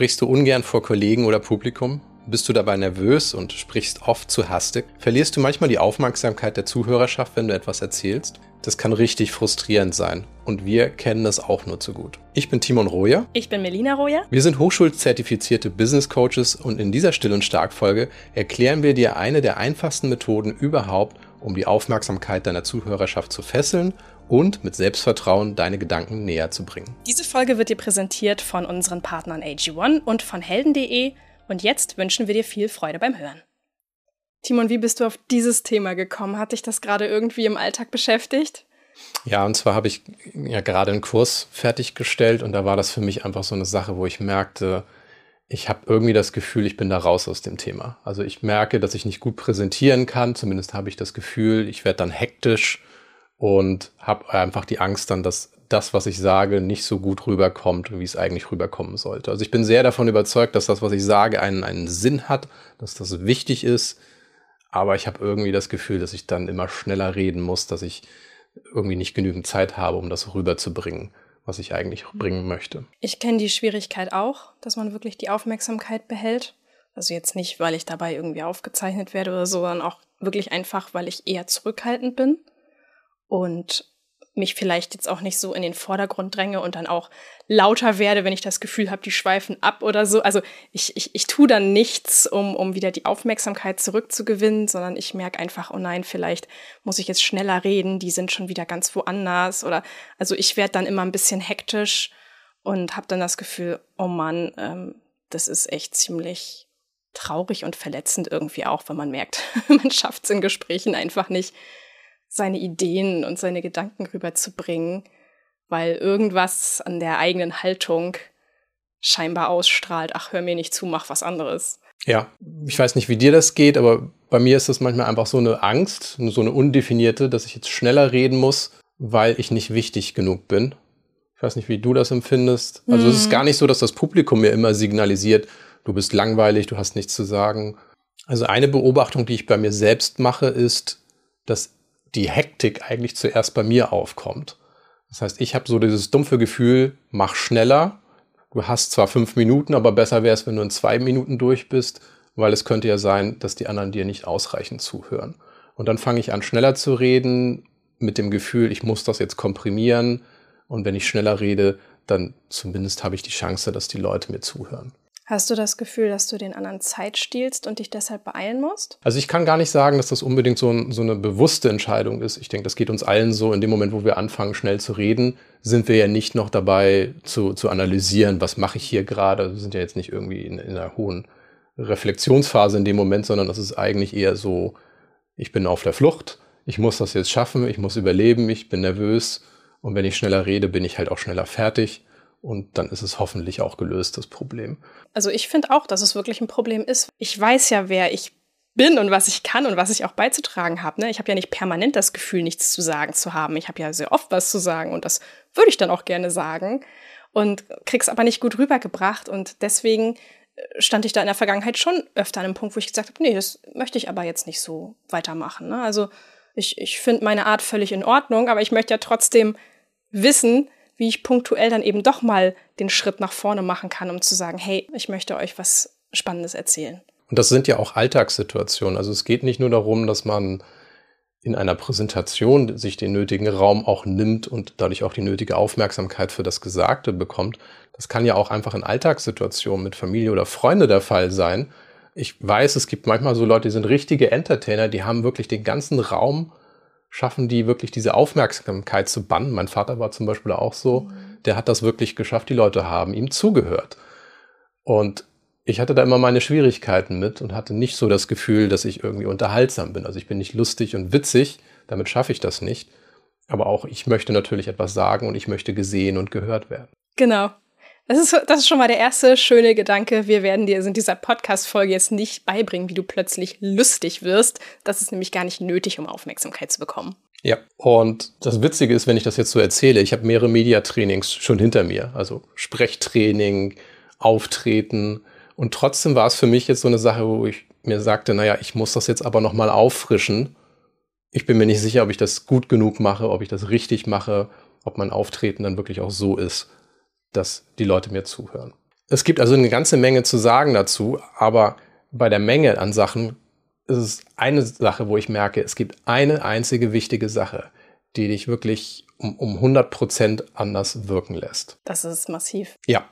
Sprichst du ungern vor Kollegen oder Publikum? Bist du dabei nervös und sprichst oft zu hastig? Verlierst du manchmal die Aufmerksamkeit der Zuhörerschaft, wenn du etwas erzählst? Das kann richtig frustrierend sein. Und wir kennen das auch nur zu gut. Ich bin Timon Roja. Ich bin Melina Roja. Wir sind hochschulzertifizierte Business Coaches und in dieser Still- und Stark-Folge erklären wir dir eine der einfachsten Methoden überhaupt, um die Aufmerksamkeit deiner Zuhörerschaft zu fesseln und mit Selbstvertrauen deine Gedanken näher zu bringen. Diese Folge wird dir präsentiert von unseren Partnern AG1 und von helden.de und jetzt wünschen wir dir viel Freude beim Hören. Timon, wie bist du auf dieses Thema gekommen? Hat dich das gerade irgendwie im Alltag beschäftigt? Ja, und zwar habe ich ja gerade einen Kurs fertiggestellt und da war das für mich einfach so eine Sache, wo ich merkte, ich habe irgendwie das Gefühl, ich bin da raus aus dem Thema. Also ich merke, dass ich nicht gut präsentieren kann, zumindest habe ich das Gefühl, ich werde dann hektisch und habe einfach die Angst dann, dass das, was ich sage, nicht so gut rüberkommt, wie es eigentlich rüberkommen sollte. Also ich bin sehr davon überzeugt, dass das, was ich sage, einen, einen Sinn hat, dass das wichtig ist, aber ich habe irgendwie das Gefühl, dass ich dann immer schneller reden muss, dass ich irgendwie nicht genügend Zeit habe, um das rüberzubringen, was ich eigentlich bringen möchte. Ich kenne die Schwierigkeit auch, dass man wirklich die Aufmerksamkeit behält. Also jetzt nicht, weil ich dabei irgendwie aufgezeichnet werde oder so, sondern auch wirklich einfach, weil ich eher zurückhaltend bin und mich vielleicht jetzt auch nicht so in den Vordergrund dränge und dann auch lauter werde, wenn ich das Gefühl habe, die schweifen ab oder so. Also ich, ich, ich tue dann nichts, um, um wieder die Aufmerksamkeit zurückzugewinnen, sondern ich merke einfach, oh nein, vielleicht muss ich jetzt schneller reden, die sind schon wieder ganz woanders. Oder also ich werde dann immer ein bisschen hektisch und habe dann das Gefühl, oh Mann, ähm, das ist echt ziemlich traurig und verletzend irgendwie auch, wenn man merkt, man schafft es in Gesprächen einfach nicht seine Ideen und seine Gedanken rüberzubringen, weil irgendwas an der eigenen Haltung scheinbar ausstrahlt, ach, hör mir nicht zu, mach was anderes. Ja, ich weiß nicht, wie dir das geht, aber bei mir ist das manchmal einfach so eine Angst, so eine undefinierte, dass ich jetzt schneller reden muss, weil ich nicht wichtig genug bin. Ich weiß nicht, wie du das empfindest. Also mhm. es ist mhm. gar nicht so, dass das Publikum mir immer signalisiert, du bist langweilig, du hast nichts zu sagen. Also eine Beobachtung, die ich bei mir selbst mache, ist, dass die Hektik eigentlich zuerst bei mir aufkommt. Das heißt, ich habe so dieses dumpfe Gefühl, mach schneller. Du hast zwar fünf Minuten, aber besser wäre es, wenn du in zwei Minuten durch bist, weil es könnte ja sein, dass die anderen dir nicht ausreichend zuhören. Und dann fange ich an, schneller zu reden, mit dem Gefühl, ich muss das jetzt komprimieren. Und wenn ich schneller rede, dann zumindest habe ich die Chance, dass die Leute mir zuhören. Hast du das Gefühl, dass du den anderen Zeit stiehlst und dich deshalb beeilen musst? Also ich kann gar nicht sagen, dass das unbedingt so, ein, so, eine bewusste Entscheidung ist. Ich denke, das geht uns allen so. In dem Moment, wo wir anfangen, schnell zu reden, sind wir ja nicht noch dabei zu, zu analysieren, was mache ich hier gerade. Wir sind ja jetzt nicht irgendwie in, in einer hohen Reflexionsphase in dem Moment, sondern das ist eigentlich eher so, ich bin auf der Flucht, ich muss das jetzt schaffen, ich muss überleben, ich bin nervös und wenn ich schneller rede, bin ich halt auch schneller fertig und dann ist es hoffentlich auch gelöst, das Problem. Also ich finde auch, dass es wirklich ein Problem ist. Ich weiß ja, wer ich bin und was ich kann und was ich auch beizutragen habe. Ne? Ich habe ja nicht permanent das Gefühl, nichts zu sagen zu haben. Ich habe ja sehr oft was zu sagen und das würde ich dann auch gerne sagen und krieg's aber nicht gut rübergebracht und deswegen äh, stand ich da in der Vergangenheit schon öfter an einem Punkt, wo ich gesagt habe, nee, das möchte ich aber jetzt nicht so weitermachen. Ne? Also ich, ich finde meine Art völlig in Ordnung, aber ich möchte ja trotzdem wissen, wie ich punktuell dann eben doch mal den Schritt nach vorne machen kann, um zu sagen, hey, ich möchte euch was Spannendes erzählen. Und das sind ja auch Alltagssituationen. Also es geht nicht nur darum, dass man in einer Präsentation sich den nötigen Raum auch nimmt und dadurch auch die nötige Aufmerksamkeit für das Gesagte bekommt. Das kann ja auch einfach in Alltagssituationen mit Familie oder Freunde der Fall sein. Ich weiß, es gibt manchmal so Leute, die sind richtige Entertainer, die haben wirklich den ganzen Raum schaffen die wirklich diese Aufmerksamkeit zu bannen. Mein Vater war zum Beispiel auch so, mhm. der hat das wirklich geschafft, die Leute haben ihm zugehört. Und ich hatte da immer meine Schwierigkeiten mit und hatte nicht so das Gefühl, dass ich irgendwie unterhaltsam bin. Also ich bin nicht lustig und witzig, damit schaffe ich das nicht. Aber auch ich möchte natürlich etwas sagen und ich möchte gesehen und gehört werden. Genau. Das ist, das ist schon mal der erste schöne Gedanke. Wir werden dir in dieser Podcast-Folge jetzt nicht beibringen, wie du plötzlich lustig wirst. Das ist nämlich gar nicht nötig, um Aufmerksamkeit zu bekommen. Ja, und das Witzige ist, wenn ich das jetzt so erzähle, ich habe mehrere Mediatrainings schon hinter mir. Also Sprechtraining, Auftreten. Und trotzdem war es für mich jetzt so eine Sache, wo ich mir sagte, naja, ich muss das jetzt aber nochmal auffrischen. Ich bin mir nicht sicher, ob ich das gut genug mache, ob ich das richtig mache, ob mein Auftreten dann wirklich auch so ist dass die Leute mir zuhören. Es gibt also eine ganze Menge zu sagen dazu, aber bei der Menge an Sachen ist es eine Sache, wo ich merke, es gibt eine einzige wichtige Sache, die dich wirklich um, um 100 Prozent anders wirken lässt. Das ist massiv. Ja.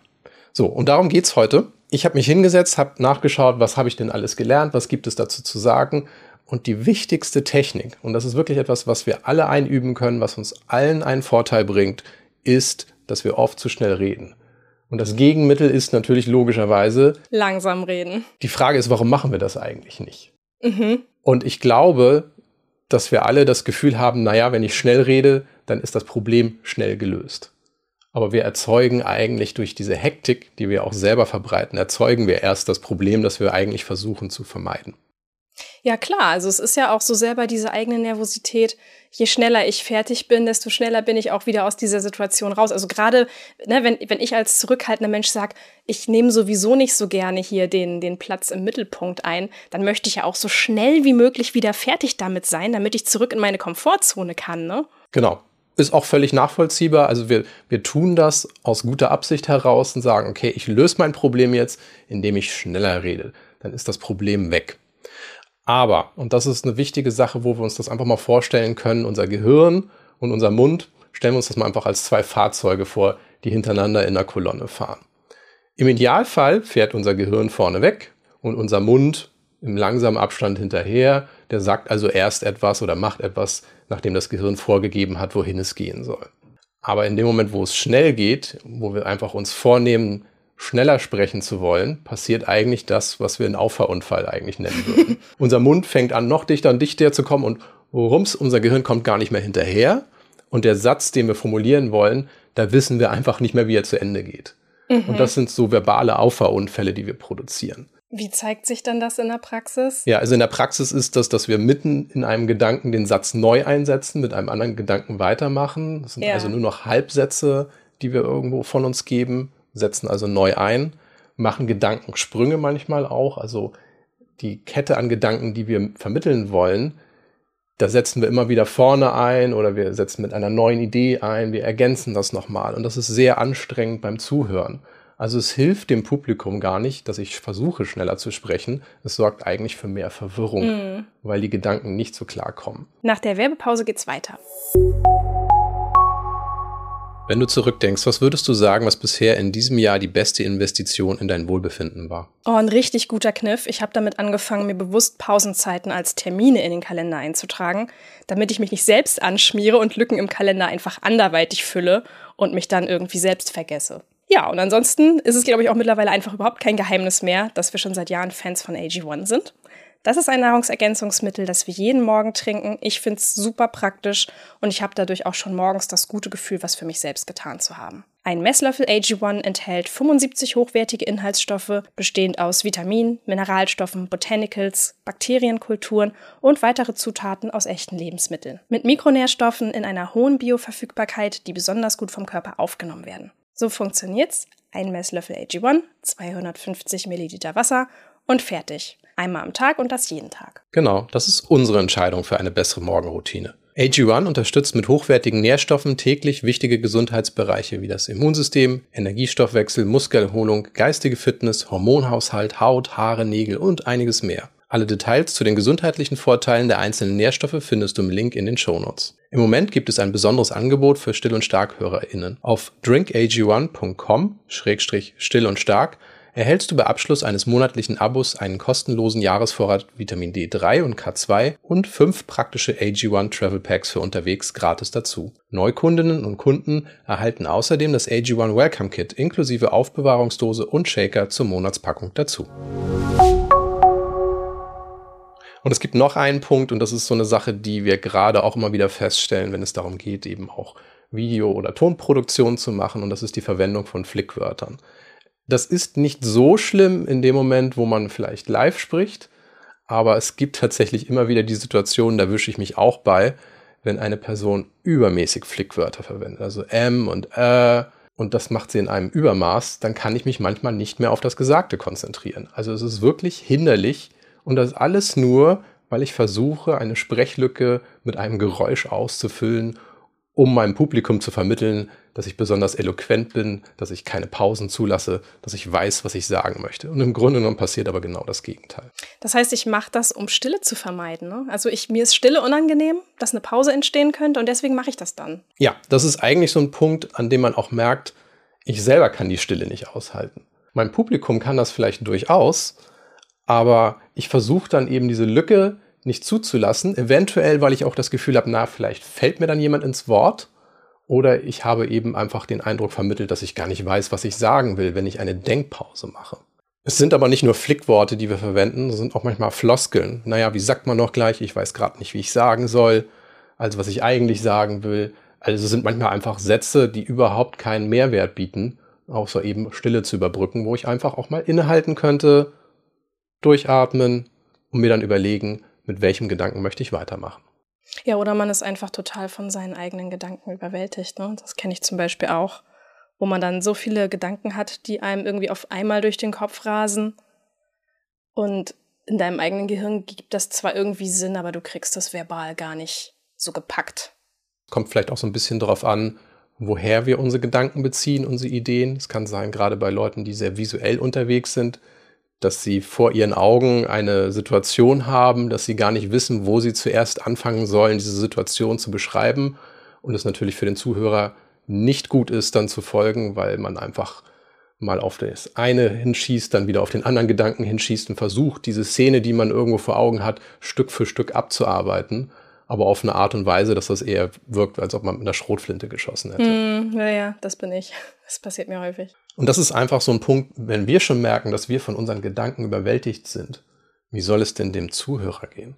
So, und darum geht's heute. Ich habe mich hingesetzt, habe nachgeschaut, was habe ich denn alles gelernt, was gibt es dazu zu sagen. Und die wichtigste Technik, und das ist wirklich etwas, was wir alle einüben können, was uns allen einen Vorteil bringt, ist, dass wir oft zu schnell reden. Und das Gegenmittel ist natürlich logischerweise langsam reden. Die Frage ist, warum machen wir das eigentlich nicht? Mhm. Und ich glaube, dass wir alle das Gefühl haben, naja, wenn ich schnell rede, dann ist das Problem schnell gelöst. Aber wir erzeugen eigentlich durch diese Hektik, die wir auch selber verbreiten, erzeugen wir erst das Problem, das wir eigentlich versuchen zu vermeiden. Ja klar, also es ist ja auch so selber diese eigene Nervosität. Je schneller ich fertig bin, desto schneller bin ich auch wieder aus dieser Situation raus. Also gerade, ne, wenn, wenn ich als zurückhaltender Mensch sage, ich nehme sowieso nicht so gerne hier den, den Platz im Mittelpunkt ein, dann möchte ich ja auch so schnell wie möglich wieder fertig damit sein, damit ich zurück in meine Komfortzone kann. Ne? Genau. Ist auch völlig nachvollziehbar. Also wir, wir tun das aus guter Absicht heraus und sagen, okay, ich löse mein Problem jetzt, indem ich schneller rede. Dann ist das Problem weg. Aber, und das ist eine wichtige Sache, wo wir uns das einfach mal vorstellen können, unser Gehirn und unser Mund, stellen wir uns das mal einfach als zwei Fahrzeuge vor, die hintereinander in der Kolonne fahren. Im Idealfall fährt unser Gehirn vorne weg und unser Mund im langsamen Abstand hinterher. Der sagt also erst etwas oder macht etwas, nachdem das Gehirn vorgegeben hat, wohin es gehen soll. Aber in dem Moment, wo es schnell geht, wo wir einfach uns vornehmen, schneller sprechen zu wollen, passiert eigentlich das, was wir einen Auffahrunfall eigentlich nennen würden. unser Mund fängt an, noch dichter und dichter zu kommen und rums, unser Gehirn kommt gar nicht mehr hinterher. Und der Satz, den wir formulieren wollen, da wissen wir einfach nicht mehr, wie er zu Ende geht. Mhm. Und das sind so verbale Auffahrunfälle, die wir produzieren. Wie zeigt sich dann das in der Praxis? Ja, also in der Praxis ist das, dass wir mitten in einem Gedanken den Satz neu einsetzen, mit einem anderen Gedanken weitermachen. Das sind ja. also nur noch Halbsätze, die wir irgendwo von uns geben setzen also neu ein, machen Gedankensprünge manchmal auch, also die Kette an Gedanken, die wir vermitteln wollen, da setzen wir immer wieder vorne ein oder wir setzen mit einer neuen Idee ein, wir ergänzen das nochmal und das ist sehr anstrengend beim Zuhören. Also es hilft dem Publikum gar nicht, dass ich versuche schneller zu sprechen. Es sorgt eigentlich für mehr Verwirrung, mm. weil die Gedanken nicht so klar kommen. Nach der Werbepause geht's weiter. Wenn du zurückdenkst, was würdest du sagen, was bisher in diesem Jahr die beste Investition in dein Wohlbefinden war? Oh, ein richtig guter Kniff. Ich habe damit angefangen, mir bewusst Pausenzeiten als Termine in den Kalender einzutragen, damit ich mich nicht selbst anschmiere und Lücken im Kalender einfach anderweitig fülle und mich dann irgendwie selbst vergesse. Ja, und ansonsten ist es, glaube ich, auch mittlerweile einfach überhaupt kein Geheimnis mehr, dass wir schon seit Jahren Fans von AG1 sind. Das ist ein Nahrungsergänzungsmittel, das wir jeden Morgen trinken. Ich finde es super praktisch und ich habe dadurch auch schon morgens das gute Gefühl, was für mich selbst getan zu haben. Ein Messlöffel AG1 enthält 75 hochwertige Inhaltsstoffe, bestehend aus Vitaminen, Mineralstoffen, Botanicals, Bakterienkulturen und weitere Zutaten aus echten Lebensmitteln. Mit Mikronährstoffen in einer hohen Bioverfügbarkeit, die besonders gut vom Körper aufgenommen werden. So funktioniert's. Ein Messlöffel AG1, 250 Milliliter Wasser und fertig. Einmal am Tag und das jeden Tag. Genau, das ist unsere Entscheidung für eine bessere Morgenroutine. AG1 unterstützt mit hochwertigen Nährstoffen täglich wichtige Gesundheitsbereiche wie das Immunsystem, Energiestoffwechsel, Muskelerholung, geistige Fitness, Hormonhaushalt, Haut, Haare, Nägel und einiges mehr. Alle Details zu den gesundheitlichen Vorteilen der einzelnen Nährstoffe findest du im Link in den Shownotes. Im Moment gibt es ein besonderes Angebot für Still- und Stark-HörerInnen. Auf drinkag1.com-still und stark erhältst du bei Abschluss eines monatlichen Abos einen kostenlosen Jahresvorrat Vitamin D3 und K2 und fünf praktische AG1 Travel Packs für unterwegs gratis dazu. Neukundinnen und Kunden erhalten außerdem das AG1 Welcome Kit inklusive Aufbewahrungsdose und Shaker zur Monatspackung dazu. Und es gibt noch einen Punkt, und das ist so eine Sache, die wir gerade auch immer wieder feststellen, wenn es darum geht, eben auch Video- oder Tonproduktion zu machen, und das ist die Verwendung von Flickwörtern. Das ist nicht so schlimm in dem Moment, wo man vielleicht live spricht, aber es gibt tatsächlich immer wieder die Situation, da wische ich mich auch bei, wenn eine Person übermäßig Flickwörter verwendet, also M und Ä, und das macht sie in einem Übermaß, dann kann ich mich manchmal nicht mehr auf das Gesagte konzentrieren. Also es ist wirklich hinderlich und das alles nur, weil ich versuche, eine Sprechlücke mit einem Geräusch auszufüllen um meinem Publikum zu vermitteln, dass ich besonders eloquent bin, dass ich keine Pausen zulasse, dass ich weiß, was ich sagen möchte. Und im Grunde genommen passiert aber genau das Gegenteil. Das heißt, ich mache das, um Stille zu vermeiden. Ne? Also ich, mir ist Stille unangenehm, dass eine Pause entstehen könnte und deswegen mache ich das dann. Ja, das ist eigentlich so ein Punkt, an dem man auch merkt, ich selber kann die Stille nicht aushalten. Mein Publikum kann das vielleicht durchaus, aber ich versuche dann eben diese Lücke nicht zuzulassen. Eventuell, weil ich auch das Gefühl habe, na, vielleicht fällt mir dann jemand ins Wort. Oder ich habe eben einfach den Eindruck vermittelt, dass ich gar nicht weiß, was ich sagen will, wenn ich eine Denkpause mache. Es sind aber nicht nur Flickworte, die wir verwenden, es sind auch manchmal Floskeln. Naja, wie sagt man noch gleich? Ich weiß gerade nicht, wie ich sagen soll. Also was ich eigentlich sagen will. Also es sind manchmal einfach Sätze, die überhaupt keinen Mehrwert bieten, außer eben Stille zu überbrücken, wo ich einfach auch mal innehalten könnte, durchatmen und mir dann überlegen, mit welchem Gedanken möchte ich weitermachen. Ja, oder man ist einfach total von seinen eigenen Gedanken überwältigt. Ne? Das kenne ich zum Beispiel auch, wo man dann so viele Gedanken hat, die einem irgendwie auf einmal durch den Kopf rasen. Und in deinem eigenen Gehirn gibt das zwar irgendwie Sinn, aber du kriegst das verbal gar nicht so gepackt. Kommt vielleicht auch so ein bisschen darauf an, woher wir unsere Gedanken beziehen, unsere Ideen. Es kann sein, gerade bei Leuten, die sehr visuell unterwegs sind, dass sie vor ihren Augen eine Situation haben, dass sie gar nicht wissen, wo sie zuerst anfangen sollen, diese Situation zu beschreiben. Und es natürlich für den Zuhörer nicht gut ist, dann zu folgen, weil man einfach mal auf das eine hinschießt, dann wieder auf den anderen Gedanken hinschießt und versucht, diese Szene, die man irgendwo vor Augen hat, Stück für Stück abzuarbeiten aber auf eine Art und Weise, dass das eher wirkt, als ob man mit einer Schrotflinte geschossen hätte. Mm, ja, ja, das bin ich. Das passiert mir häufig. Und das ist einfach so ein Punkt, wenn wir schon merken, dass wir von unseren Gedanken überwältigt sind, wie soll es denn dem Zuhörer gehen?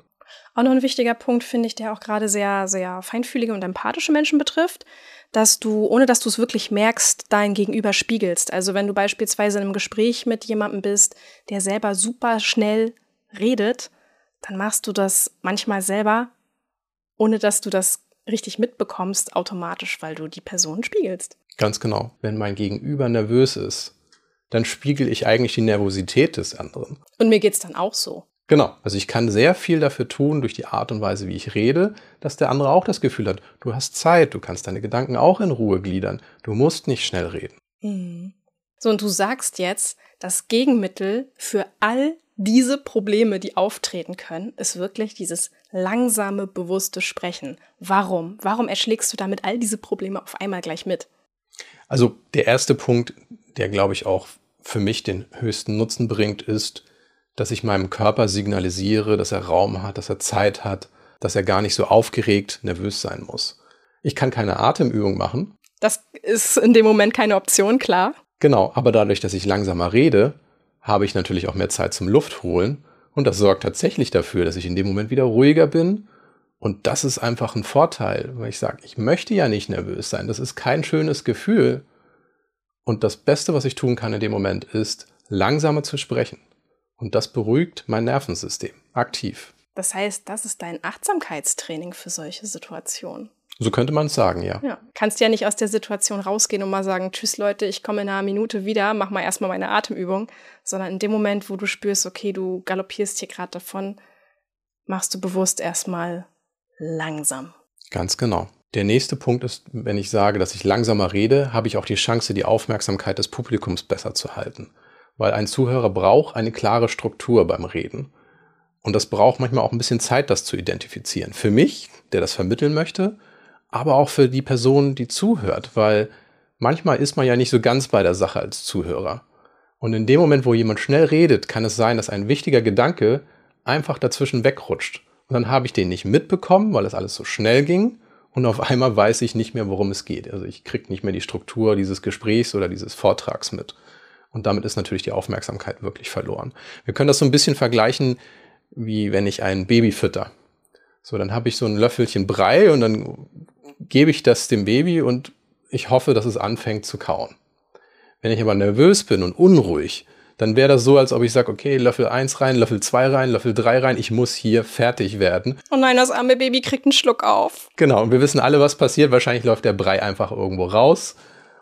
Auch noch ein wichtiger Punkt, finde ich, der auch gerade sehr, sehr feinfühlige und empathische Menschen betrifft, dass du, ohne dass du es wirklich merkst, dein Gegenüber spiegelst. Also wenn du beispielsweise in einem Gespräch mit jemandem bist, der selber super schnell redet, dann machst du das manchmal selber ohne dass du das richtig mitbekommst, automatisch, weil du die Person spiegelst. Ganz genau. Wenn mein Gegenüber nervös ist, dann spiegel ich eigentlich die Nervosität des anderen. Und mir geht's dann auch so. Genau. Also ich kann sehr viel dafür tun, durch die Art und Weise, wie ich rede, dass der andere auch das Gefühl hat, du hast Zeit, du kannst deine Gedanken auch in Ruhe gliedern, du musst nicht schnell reden. Mhm. So, und du sagst jetzt, das Gegenmittel für all diese Probleme, die auftreten können, ist wirklich dieses langsame, bewusste Sprechen. Warum? Warum erschlägst du damit all diese Probleme auf einmal gleich mit? Also der erste Punkt, der glaube ich auch für mich den höchsten Nutzen bringt, ist, dass ich meinem Körper signalisiere, dass er Raum hat, dass er Zeit hat, dass er gar nicht so aufgeregt, nervös sein muss. Ich kann keine Atemübung machen. Das ist in dem Moment keine Option, klar. Genau, aber dadurch, dass ich langsamer rede, habe ich natürlich auch mehr Zeit zum Luftholen. Und das sorgt tatsächlich dafür, dass ich in dem Moment wieder ruhiger bin. Und das ist einfach ein Vorteil, weil ich sage, ich möchte ja nicht nervös sein. Das ist kein schönes Gefühl. Und das Beste, was ich tun kann in dem Moment, ist, langsamer zu sprechen. Und das beruhigt mein Nervensystem aktiv. Das heißt, das ist dein Achtsamkeitstraining für solche Situationen. So könnte man es sagen, ja. ja. Kannst ja nicht aus der Situation rausgehen und mal sagen, tschüss Leute, ich komme in einer Minute wieder, mach mal erstmal meine Atemübung, sondern in dem Moment, wo du spürst, okay, du galoppierst hier gerade davon, machst du bewusst erstmal langsam. Ganz genau. Der nächste Punkt ist, wenn ich sage, dass ich langsamer rede, habe ich auch die Chance, die Aufmerksamkeit des Publikums besser zu halten. Weil ein Zuhörer braucht eine klare Struktur beim Reden. Und das braucht manchmal auch ein bisschen Zeit, das zu identifizieren. Für mich, der das vermitteln möchte, aber auch für die Person, die zuhört, weil manchmal ist man ja nicht so ganz bei der Sache als Zuhörer. Und in dem Moment, wo jemand schnell redet, kann es sein, dass ein wichtiger Gedanke einfach dazwischen wegrutscht. Und dann habe ich den nicht mitbekommen, weil es alles so schnell ging. Und auf einmal weiß ich nicht mehr, worum es geht. Also ich kriege nicht mehr die Struktur dieses Gesprächs oder dieses Vortrags mit. Und damit ist natürlich die Aufmerksamkeit wirklich verloren. Wir können das so ein bisschen vergleichen, wie wenn ich ein Baby fütter. So, dann habe ich so ein Löffelchen Brei und dann gebe ich das dem Baby und ich hoffe, dass es anfängt zu kauen. Wenn ich aber nervös bin und unruhig, dann wäre das so, als ob ich sage, okay, Löffel 1 rein, Löffel 2 rein, Löffel 3 rein, ich muss hier fertig werden. Oh nein, das arme Baby kriegt einen Schluck auf. Genau, und wir wissen alle, was passiert. Wahrscheinlich läuft der Brei einfach irgendwo raus.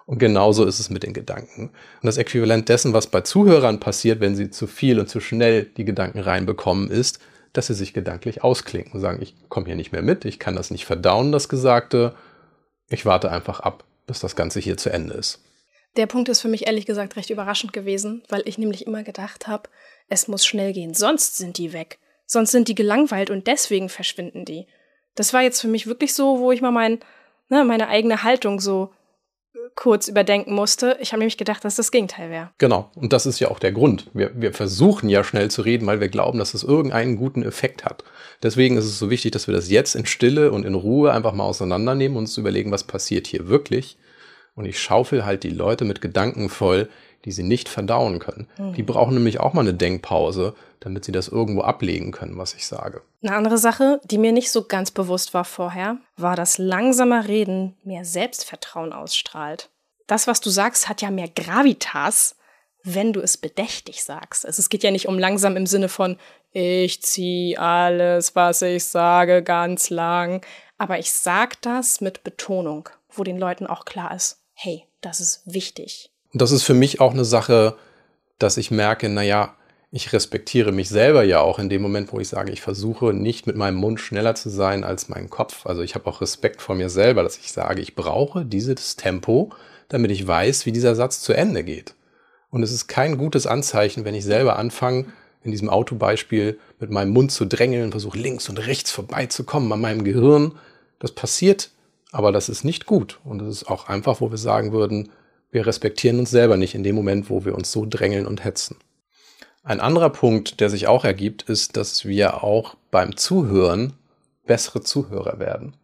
Und genauso ist es mit den Gedanken. Und das Äquivalent dessen, was bei Zuhörern passiert, wenn sie zu viel und zu schnell die Gedanken reinbekommen, ist, dass sie sich gedanklich ausklingen und sagen, ich komme hier nicht mehr mit, ich kann das nicht verdauen, das Gesagte, ich warte einfach ab, bis das Ganze hier zu Ende ist. Der Punkt ist für mich ehrlich gesagt recht überraschend gewesen, weil ich nämlich immer gedacht habe, es muss schnell gehen, sonst sind die weg. Sonst sind die gelangweilt und deswegen verschwinden die. Das war jetzt für mich wirklich so, wo ich mal mein, ne, meine eigene Haltung so kurz überdenken musste. Ich habe nämlich gedacht, dass das Gegenteil wäre. Genau, und das ist ja auch der Grund. Wir, wir versuchen ja schnell zu reden, weil wir glauben, dass es irgendeinen guten Effekt hat. Deswegen ist es so wichtig, dass wir das jetzt in Stille und in Ruhe einfach mal auseinandernehmen und uns überlegen, was passiert hier wirklich. Und ich schaufel halt die Leute mit Gedanken voll, die sie nicht verdauen können. Mhm. Die brauchen nämlich auch mal eine Denkpause, damit sie das irgendwo ablegen können, was ich sage. Eine andere Sache, die mir nicht so ganz bewusst war vorher, war, dass langsamer Reden mehr Selbstvertrauen ausstrahlt. Das, was du sagst, hat ja mehr Gravitas, wenn du es bedächtig sagst. Also es geht ja nicht um langsam im Sinne von ich ziehe alles, was ich sage, ganz lang. Aber ich sag das mit Betonung, wo den Leuten auch klar ist, hey, das ist wichtig. Und das ist für mich auch eine Sache, dass ich merke, naja, ich respektiere mich selber ja auch in dem Moment, wo ich sage, ich versuche nicht mit meinem Mund schneller zu sein als mein Kopf. Also ich habe auch Respekt vor mir selber, dass ich sage, ich brauche dieses Tempo, damit ich weiß, wie dieser Satz zu Ende geht. Und es ist kein gutes Anzeichen, wenn ich selber anfange, in diesem Autobeispiel mit meinem Mund zu drängeln, versuche links und rechts vorbeizukommen an meinem Gehirn. Das passiert, aber das ist nicht gut. Und das ist auch einfach, wo wir sagen würden, wir respektieren uns selber nicht in dem Moment, wo wir uns so drängeln und hetzen. Ein anderer Punkt, der sich auch ergibt, ist, dass wir auch beim Zuhören bessere Zuhörer werden.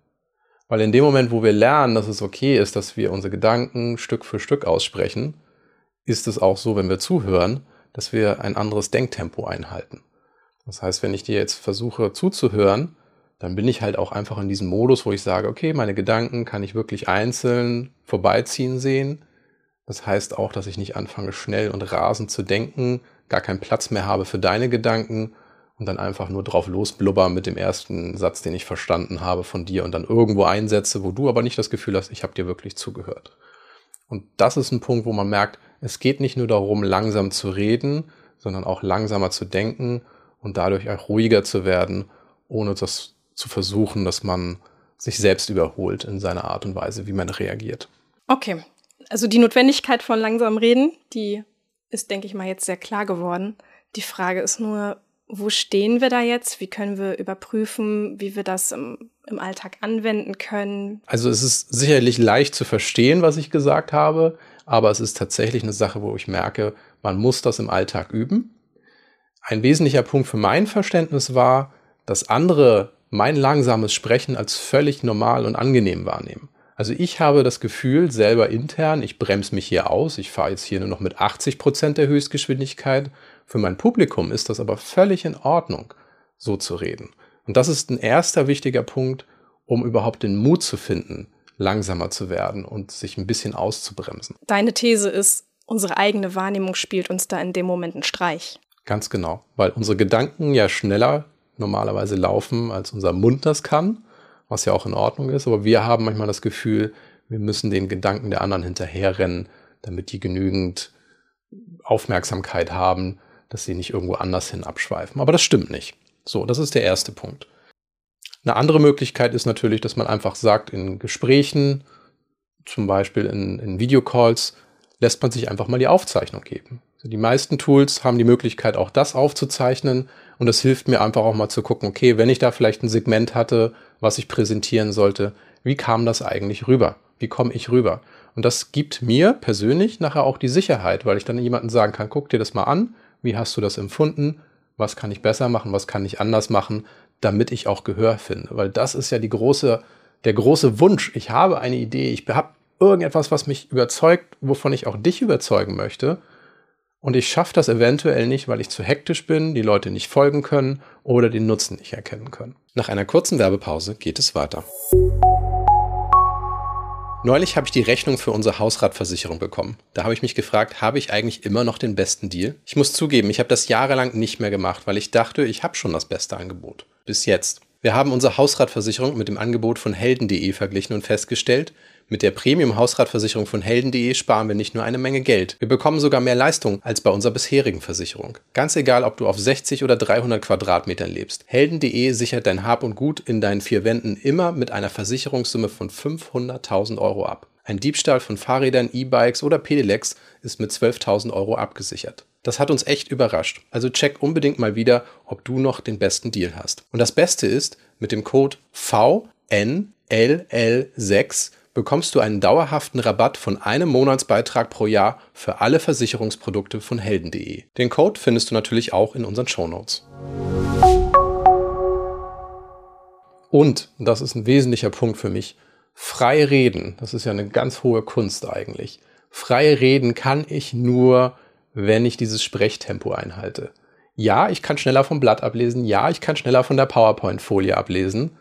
Weil in dem Moment, wo wir lernen, dass es okay ist, dass wir unsere Gedanken Stück für Stück aussprechen, ist es auch so, wenn wir zuhören, dass wir ein anderes Denktempo einhalten. Das heißt, wenn ich dir jetzt versuche zuzuhören, dann bin ich halt auch einfach in diesem Modus, wo ich sage, okay, meine Gedanken kann ich wirklich einzeln vorbeiziehen sehen das heißt auch, dass ich nicht anfange, schnell und rasend zu denken, gar keinen Platz mehr habe für deine Gedanken und dann einfach nur drauf losblubber mit dem ersten Satz, den ich verstanden habe von dir und dann irgendwo einsetze, wo du aber nicht das Gefühl hast, ich habe dir wirklich zugehört. Und das ist ein Punkt, wo man merkt, es geht nicht nur darum, langsam zu reden, sondern auch langsamer zu denken und dadurch auch ruhiger zu werden, ohne das zu versuchen, dass man sich selbst überholt in seiner Art und Weise, wie man reagiert. Okay, also die Notwendigkeit von langsamem Reden, die ist, denke ich mal, jetzt sehr klar geworden. Die Frage ist nur, wo stehen wir da jetzt? Wie können wir überprüfen, wie wir das im, im, Alltag anwenden können? Also es ist sicherlich leicht zu verstehen, was ich gesagt habe, aber es ist tatsächlich eine Sache, wo ich merke, man muss das im Alltag üben. Ein wesentlicher Punkt für mein Verständnis war, dass andere mein langsames Sprechen als völlig normal und angenehm wahrnehmen. Also ich habe das Gefühl selber intern, ich bremse mich hier aus, ich fahre jetzt hier nur noch mit 80 Prozent der Höchstgeschwindigkeit. Für mein Publikum ist das aber völlig in Ordnung, so zu reden. Und das ist ein erster wichtiger Punkt, um überhaupt den Mut zu finden, langsamer zu werden und sich ein bisschen auszubremsen. Deine These ist, unsere eigene Wahrnehmung spielt uns da in dem Moment einen Streich. Ganz genau, weil unsere Gedanken ja schneller normalerweise laufen, als unser Mund das kann was ja auch in Ordnung ist, aber wir haben manchmal das Gefühl, wir müssen den Gedanken der anderen hinterherrennen, damit die genügend Aufmerksamkeit haben, dass sie nicht irgendwo anders hin abschweifen. Aber das stimmt nicht. So, das ist der erste Punkt. Eine andere Möglichkeit ist natürlich, dass man einfach sagt, in Gesprächen, zum Beispiel in, in Videocalls, lässt man sich einfach mal die Aufzeichnung geben. Also die meisten Tools haben die Möglichkeit, auch das aufzuzeichnen. Und das hilft mir einfach auch mal zu gucken, okay, wenn ich da vielleicht ein Segment hatte, was ich präsentieren sollte, wie kam das eigentlich rüber? Wie komme ich rüber? Und das gibt mir persönlich nachher auch die Sicherheit, weil ich dann jemandem sagen kann, guck dir das mal an, wie hast du das empfunden? Was kann ich besser machen? Was kann ich anders machen, damit ich auch Gehör finde? Weil das ist ja die große, der große Wunsch. Ich habe eine Idee, ich habe irgendetwas, was mich überzeugt, wovon ich auch dich überzeugen möchte. Und ich schaffe das eventuell nicht, weil ich zu hektisch bin, die Leute nicht folgen können oder den Nutzen nicht erkennen können. Nach einer kurzen Werbepause geht es weiter. Neulich habe ich die Rechnung für unsere Hausratversicherung bekommen. Da habe ich mich gefragt, habe ich eigentlich immer noch den besten Deal? Ich muss zugeben, ich habe das jahrelang nicht mehr gemacht, weil ich dachte, ich habe schon das beste Angebot. Bis jetzt. Wir haben unsere Hausratversicherung mit dem Angebot von helden.de verglichen und festgestellt, Mit der Premium-Hausratversicherung von helden.de sparen wir nicht nur eine Menge Geld, wir bekommen sogar mehr Leistung als bei unserer bisherigen Versicherung. Ganz egal, ob du auf 60 oder 300 Quadratmetern lebst. Helden.de sichert dein Hab und Gut in deinen vier Wänden immer mit einer Versicherungssumme von 500.000 Euro ab. Ein Diebstahl von Fahrrädern, E-Bikes oder Pedelecs ist mit 12.000 Euro abgesichert. Das hat uns echt überrascht. Also check unbedingt mal wieder, ob du noch den besten Deal hast. Und das Beste ist, mit dem Code VNLL6 bekommst du einen dauerhaften Rabatt von einem Monatsbeitrag pro Jahr für alle Versicherungsprodukte von helden.de. Den Code findest du natürlich auch in unseren Shownotes. Und, das ist ein wesentlicher Punkt für mich, frei reden, das ist ja eine ganz hohe Kunst eigentlich. Frei reden kann ich nur, wenn ich dieses Sprechtempo einhalte. Ja, ich kann schneller vom Blatt ablesen, ja, ich kann schneller von der PowerPoint-Folie ablesen,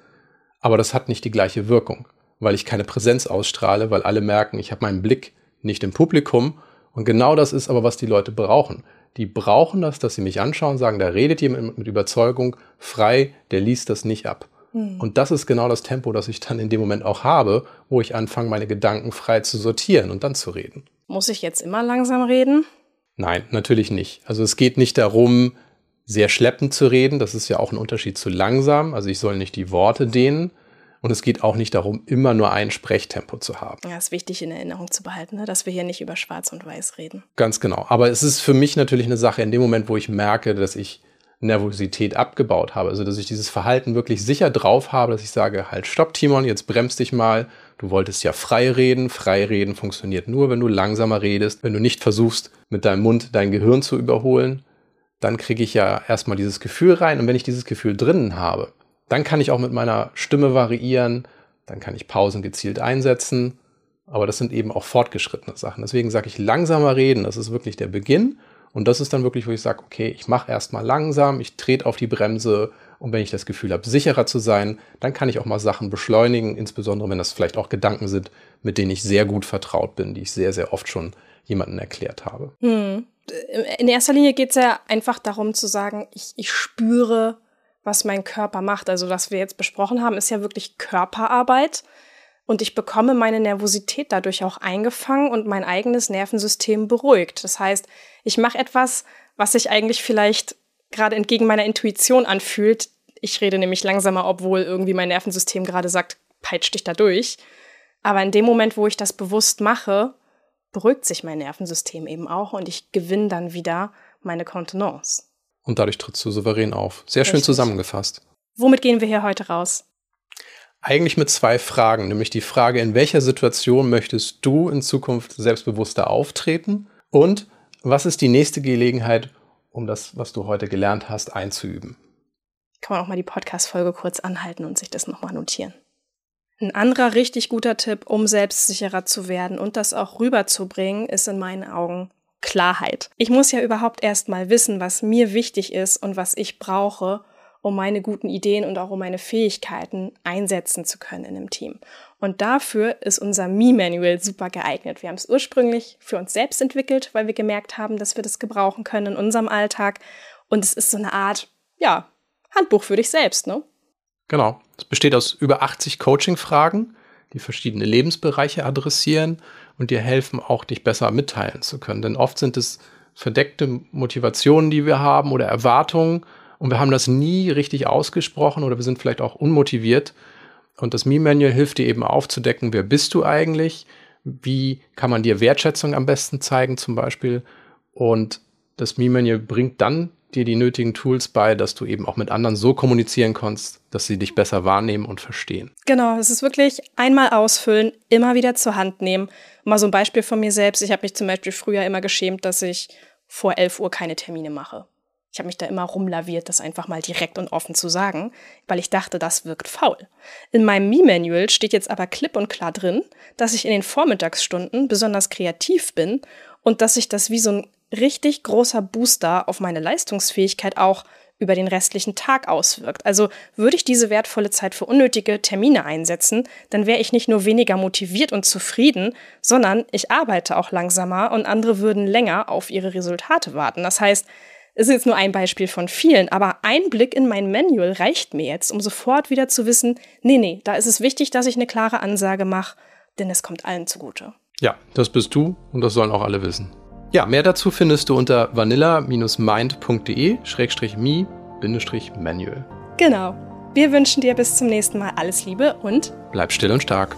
aber das hat nicht die gleiche Wirkung weil ich keine Präsenz ausstrahle, weil alle merken, ich habe meinen Blick nicht im Publikum. Und genau das ist aber, was die Leute brauchen. Die brauchen das, dass sie mich anschauen, sagen, da redet jemand mit Überzeugung frei, der liest das nicht ab. Mhm. Und das ist genau das Tempo, das ich dann in dem Moment auch habe, wo ich anfange, meine Gedanken frei zu sortieren und dann zu reden. Muss ich jetzt immer langsam reden? Nein, natürlich nicht. Also es geht nicht darum, sehr schleppend zu reden. Das ist ja auch ein Unterschied zu langsam. Also ich soll nicht die Worte dehnen, und es geht auch nicht darum, immer nur ein Sprechtempo zu haben. Ja, ist wichtig in Erinnerung zu behalten, ne? dass wir hier nicht über Schwarz und Weiß reden. Ganz genau. Aber es ist für mich natürlich eine Sache in dem Moment, wo ich merke, dass ich Nervosität abgebaut habe. Also, dass ich dieses Verhalten wirklich sicher drauf habe, dass ich sage, halt, stopp, Timon, jetzt bremst dich mal. Du wolltest ja frei reden. Frei reden funktioniert nur, wenn du langsamer redest, wenn du nicht versuchst, mit deinem Mund dein Gehirn zu überholen. Dann kriege ich ja erstmal dieses Gefühl rein. Und wenn ich dieses Gefühl drinnen habe, dann kann ich auch mit meiner Stimme variieren, dann kann ich Pausen gezielt einsetzen, aber das sind eben auch fortgeschrittene Sachen. Deswegen sage ich langsamer reden, das ist wirklich der Beginn und das ist dann wirklich, wo ich sage, okay, ich mache erstmal langsam, ich trete auf die Bremse und wenn ich das Gefühl habe, sicherer zu sein, dann kann ich auch mal Sachen beschleunigen, insbesondere wenn das vielleicht auch Gedanken sind, mit denen ich sehr gut vertraut bin, die ich sehr, sehr oft schon jemandem erklärt habe. Hm. In erster Linie geht es ja einfach darum zu sagen, ich, ich spüre, was mein Körper macht. Also was wir jetzt besprochen haben, ist ja wirklich Körperarbeit. Und ich bekomme meine Nervosität dadurch auch eingefangen und mein eigenes Nervensystem beruhigt. Das heißt, ich mache etwas, was sich eigentlich vielleicht gerade entgegen meiner Intuition anfühlt. Ich rede nämlich langsamer, obwohl irgendwie mein Nervensystem gerade sagt, peitsch dich da durch. Aber in dem Moment, wo ich das bewusst mache, beruhigt sich mein Nervensystem eben auch und ich gewinne dann wieder meine Kontenance. Und dadurch trittst du souverän auf. Sehr schön Richtig. zusammengefasst. Womit gehen wir hier heute raus? Eigentlich mit zwei Fragen, nämlich die Frage, in welcher Situation möchtest du in Zukunft selbstbewusster auftreten? Und was ist die nächste Gelegenheit, um das, was du heute gelernt hast, einzuüben? Kann man auch mal die Podcast-Folge kurz anhalten und sich das nochmal notieren. Ein anderer richtig guter Tipp, um selbstsicherer zu werden und das auch rüberzubringen, ist in meinen Augen Klarheit. Ich muss ja überhaupt erst mal wissen, was mir wichtig ist und was ich brauche, um meine guten Ideen und auch um meine Fähigkeiten einsetzen zu können in einem Team. Und dafür ist unser Me-Manual super geeignet. Wir haben es ursprünglich für uns selbst entwickelt, weil wir gemerkt haben, dass wir das gebrauchen können in unserem Alltag. Und es ist so eine Art, ja, Handbuch für dich selbst, ne? Genau. Es besteht aus über 80 Coaching-Fragen, die verschiedene Lebensbereiche adressieren und dir helfen, auch dich besser mitteilen zu können. Denn oft sind es verdeckte Motivationen, die wir haben oder Erwartungen und wir haben das nie richtig ausgesprochen oder wir sind vielleicht auch unmotiviert. Und das Me-Manual hilft dir eben aufzudecken, wer bist du eigentlich, wie kann man dir Wertschätzung am besten zeigen zum Beispiel. Und das Me-Manual bringt dann dir die nötigen Tools bei, dass du eben auch mit anderen so kommunizieren kannst, dass sie dich besser wahrnehmen und verstehen. Genau, es ist wirklich einmal ausfüllen, immer wieder zur Hand nehmen. Mal so ein Beispiel von mir selbst. Ich habe mich zum Beispiel früher immer geschämt, dass ich vor 11 Uhr keine Termine mache. Ich habe mich da immer rumlaviert, das einfach mal direkt und offen zu sagen, weil ich dachte, das wirkt faul. In meinem Me-Manual steht jetzt aber klipp und klar drin, dass ich in den Vormittagsstunden besonders kreativ bin und dass sich das wie so ein richtig großer Booster auf meine Leistungsfähigkeit auch über den restlichen Tag auswirkt. Also würde ich diese wertvolle Zeit für unnötige Termine einsetzen, dann wäre ich nicht nur weniger motiviert und zufrieden, sondern ich arbeite auch langsamer und andere würden länger auf ihre Resultate warten. Das heißt, es ist jetzt nur ein Beispiel von vielen, aber ein Blick in mein Manual reicht mir jetzt, um sofort wieder zu wissen, nee, nee, da ist es wichtig, dass ich eine klare Ansage mache, denn es kommt allen zugute. Ja, das bist du und das sollen auch alle wissen. Ja, mehr dazu findest du unter vanilla-mind.de-me-manual. Genau. Wir wünschen dir bis zum nächsten Mal alles Liebe und bleib still und stark.